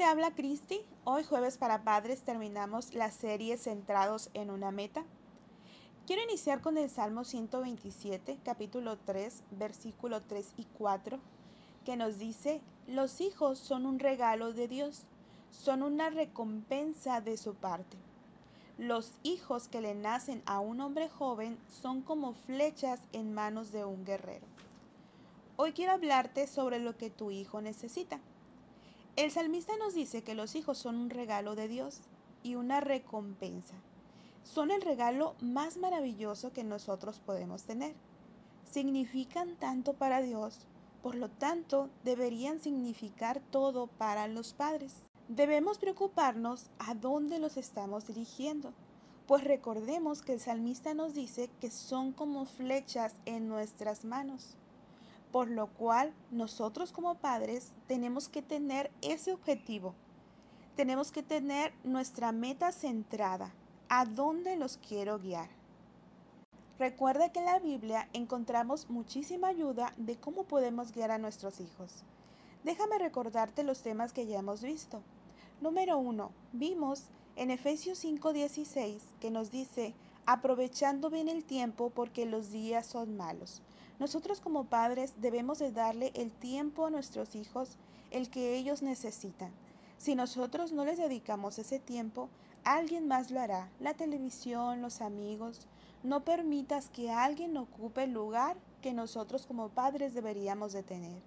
te habla Cristi. Hoy jueves para padres terminamos la serie Centrados en una meta. Quiero iniciar con el Salmo 127, capítulo 3, versículo 3 y 4, que nos dice, los hijos son un regalo de Dios, son una recompensa de su parte. Los hijos que le nacen a un hombre joven son como flechas en manos de un guerrero. Hoy quiero hablarte sobre lo que tu hijo necesita. El salmista nos dice que los hijos son un regalo de Dios y una recompensa. Son el regalo más maravilloso que nosotros podemos tener. Significan tanto para Dios, por lo tanto deberían significar todo para los padres. Debemos preocuparnos a dónde los estamos dirigiendo, pues recordemos que el salmista nos dice que son como flechas en nuestras manos por lo cual nosotros como padres tenemos que tener ese objetivo. Tenemos que tener nuestra meta centrada. ¿A dónde los quiero guiar? Recuerda que en la Biblia encontramos muchísima ayuda de cómo podemos guiar a nuestros hijos. Déjame recordarte los temas que ya hemos visto. Número 1. Vimos en Efesios 5:16 que nos dice, aprovechando bien el tiempo porque los días son malos. Nosotros como padres debemos de darle el tiempo a nuestros hijos, el que ellos necesitan. Si nosotros no les dedicamos ese tiempo, alguien más lo hará, la televisión, los amigos. No permitas que alguien ocupe el lugar que nosotros como padres deberíamos de tener.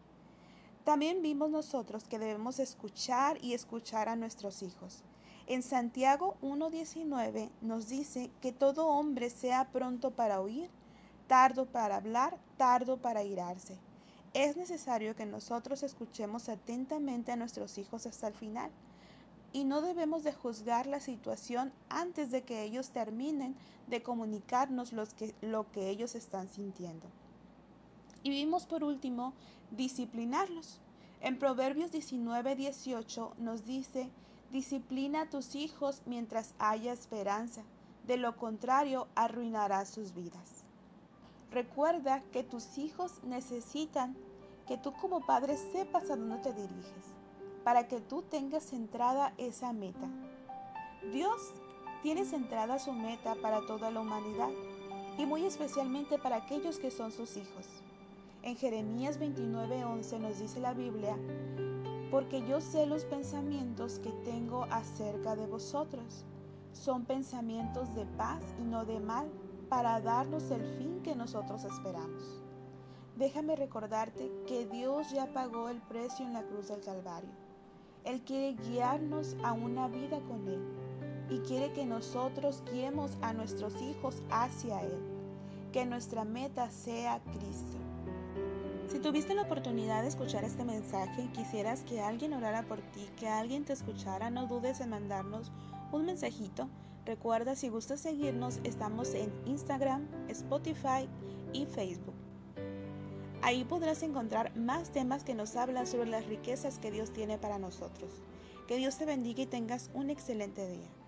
También vimos nosotros que debemos escuchar y escuchar a nuestros hijos. En Santiago 1.19 nos dice que todo hombre sea pronto para oír, tardo para hablar, tardo para irarse. Es necesario que nosotros escuchemos atentamente a nuestros hijos hasta el final y no debemos de juzgar la situación antes de que ellos terminen de comunicarnos lo que ellos están sintiendo. Y vimos por último disciplinarlos. En Proverbios 19, 18 nos dice, disciplina a tus hijos mientras haya esperanza, de lo contrario arruinarás sus vidas. Recuerda que tus hijos necesitan que tú como padre sepas a dónde te diriges, para que tú tengas centrada esa meta. Dios tiene centrada su meta para toda la humanidad y muy especialmente para aquellos que son sus hijos. En Jeremías 29:11 nos dice la Biblia, porque yo sé los pensamientos que tengo acerca de vosotros. Son pensamientos de paz y no de mal para darnos el fin que nosotros esperamos. Déjame recordarte que Dios ya pagó el precio en la cruz del Calvario. Él quiere guiarnos a una vida con Él y quiere que nosotros guiemos a nuestros hijos hacia Él, que nuestra meta sea Cristo. Si tuviste la oportunidad de escuchar este mensaje y quisieras que alguien orara por ti, que alguien te escuchara, no dudes en mandarnos un mensajito Recuerda, si gustas seguirnos, estamos en Instagram, Spotify y Facebook. Ahí podrás encontrar más temas que nos hablan sobre las riquezas que Dios tiene para nosotros. Que Dios te bendiga y tengas un excelente día.